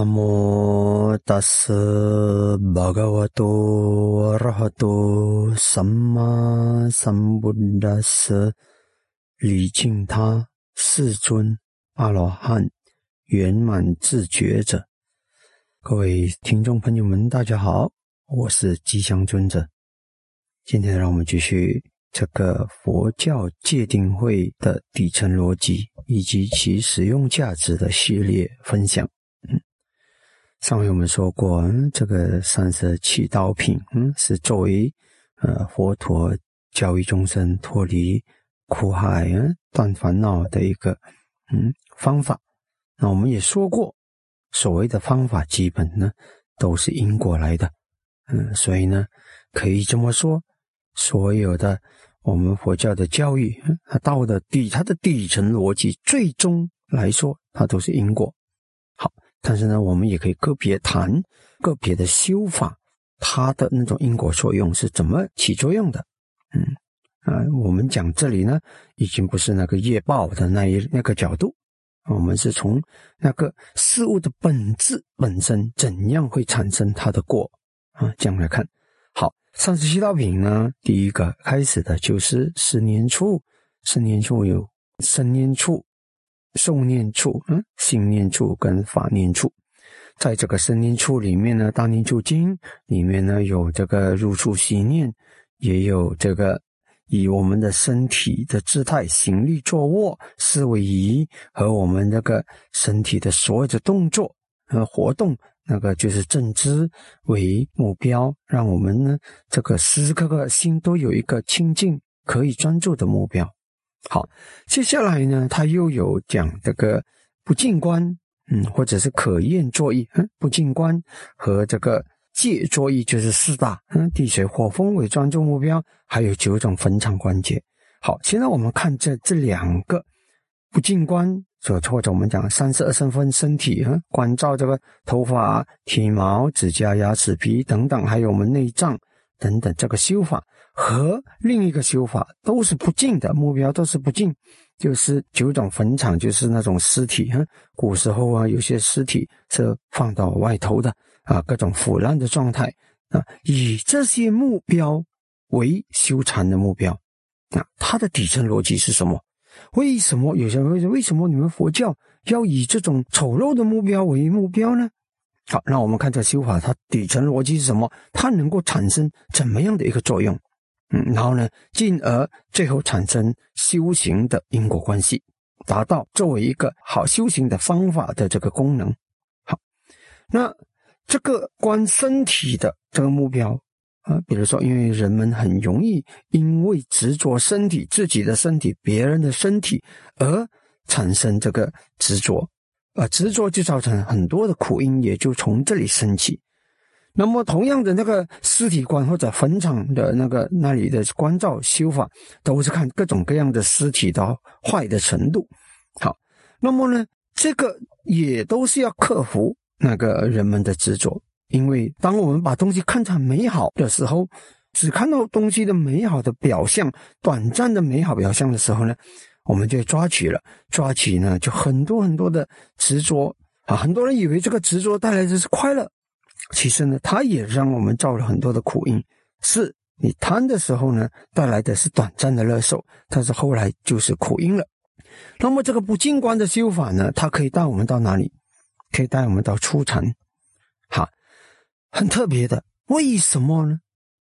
南无大师巴嘎瓦多阿拉哈多萨玛萨布达斯礼敬他世尊阿罗汉圆满自觉者。各位听众朋友们，大家好，我是吉祥尊者。今天让我们继续这个佛教界定会的底层逻辑以及其使用价值的系列分享。上回我们说过，这个三十七道品，嗯，是作为呃佛陀教育众生脱离苦海、嗯断烦恼的一个嗯方法。那我们也说过，所谓的方法，基本呢都是因果来的，嗯，所以呢可以这么说，所有的我们佛教的教育，它道的底，它的底层逻辑，最终来说，它都是因果。但是呢，我们也可以个别谈个别的修法，它的那种因果作用是怎么起作用的？嗯啊，我们讲这里呢，已经不是那个业报的那一那个角度，我们是从那个事物的本质本身怎样会产生它的果啊，这样来看。好，三十七道品呢，第一个开始的就是十年处，十年处有生念处。受念处，嗯，心念处跟法念处，在这个生念处里面呢，《大念处经》里面呢有这个入处息念，也有这个以我们的身体的姿态、行立、坐卧、思维仪和我们这个身体的所有的动作和活动，那个就是正知为目标，让我们呢这个时时刻刻心都有一个清净可以专注的目标。好，接下来呢，他又有讲这个不净观，嗯，或者是可厌作意，嗯，不净观和这个戒作意，就是四大，嗯，地水火风为专注目标，还有九种坟场关节。好，现在我们看这这两个不净观，所或者我们讲三十二身分身体，嗯，关照这个头发、体毛、指甲、牙齿、皮等等，还有我们内脏等等这个修法。和另一个修法都是不净的目标，都是不净，就是九种坟场，就是那种尸体。哈，古时候啊，有些尸体是放到外头的啊，各种腐烂的状态啊，以这些目标为修禅的目标。啊，它的底层逻辑是什么？为什么有些人会说，为什么你们佛教要以这种丑陋的目标为目标呢？好，那我们看这修法，它底层逻辑是什么？它能够产生怎么样的一个作用？嗯，然后呢，进而最后产生修行的因果关系，达到作为一个好修行的方法的这个功能。好，那这个观身体的这个目标啊，比如说，因为人们很容易因为执着身体、自己的身体、别人的身体而产生这个执着，啊，执着就造成很多的苦因，也就从这里升起。那么，同样的那个尸体观或者坟场的那个那里的关照修法，都是看各种各样的尸体的坏的程度。好，那么呢，这个也都是要克服那个人们的执着，因为当我们把东西看成美好的时候，只看到东西的美好的表象、短暂的美好表象的时候呢，我们就抓取了，抓取呢，就很多很多的执着。啊，很多人以为这个执着。带来的是快乐。其实呢，它也让我们造了很多的苦因。是你贪的时候呢，带来的是短暂的乐受，但是后来就是苦因了。那么这个不净观的修法呢，它可以带我们到哪里？可以带我们到初禅，哈，很特别的。为什么呢？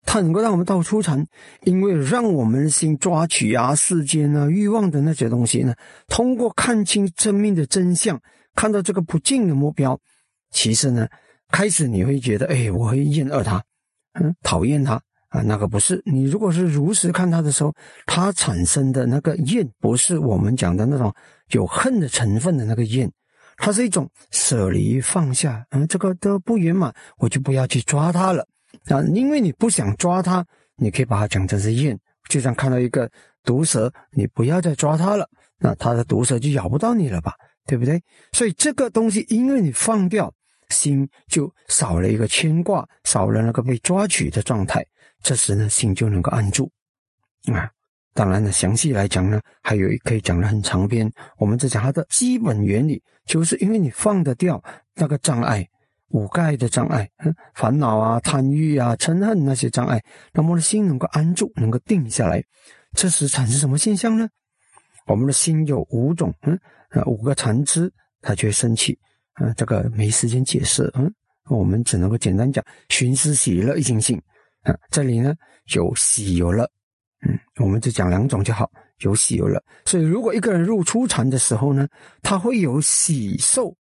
它能够让我们到初禅，因为让我们心抓取啊世间啊欲望的那些东西呢，通过看清生命的真相，看到这个不净的目标，其实呢。开始你会觉得，哎，我会厌恶他，嗯，讨厌他啊，那个不是。你如果是如实看他的时候，他产生的那个厌，不是我们讲的那种有恨的成分的那个厌，它是一种舍离放下，嗯，这个都不圆满，我就不要去抓他了啊，因为你不想抓他，你可以把它讲成是厌，就像看到一个毒蛇，你不要再抓它了，那它的毒蛇就咬不到你了吧，对不对？所以这个东西，因为你放掉。心就少了一个牵挂，少了那个被抓取的状态，这时呢，心就能够安住啊。当然了，详细来讲呢，还有可以讲的很长篇。我们只讲它的基本原理，就是因为你放得掉那个障碍，五盖的障碍，烦恼啊、贪欲啊、嗔恨那些障碍，那么的心能够安住，能够定下来，这时产生什么现象呢？我们的心有五种，嗯，五个残肢，它就会升起。嗯，这个没时间解释，嗯，我们只能够简单讲，寻思喜乐一心性。啊，这里呢有喜有乐。嗯，我们就讲两种就好，有喜有乐。所以，如果一个人入初禅的时候呢，他会有喜受，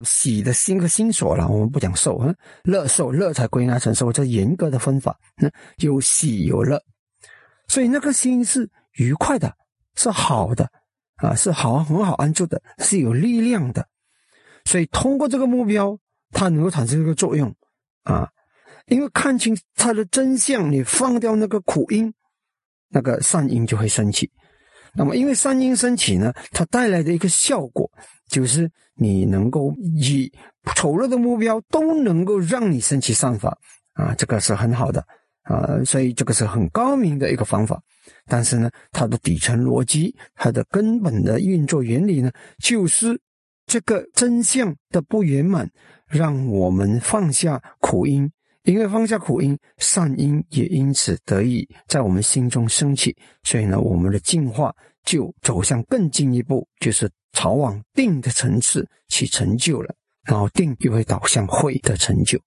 喜的心和心所了。我们不讲受，嗯，乐受，乐才归纳成受，这严格的分法。那有喜有乐，所以那个心是愉快的，是好的，啊，是好很好安住的，是有力量的。所以，通过这个目标，它能够产生一个作用，啊，因为看清它的真相，你放掉那个苦因。那个善因就会升起，那么因为善因升起呢，它带来的一个效果就是你能够以丑陋的目标都能够让你升起善法啊，这个是很好的啊，所以这个是很高明的一个方法。但是呢，它的底层逻辑，它的根本的运作原理呢，就是这个真相的不圆满，让我们放下苦因。因为放下苦因，善因也因此得以在我们心中升起，所以呢，我们的进化就走向更进一步，就是朝往定的层次去成就了，然后定就会导向慧的成就。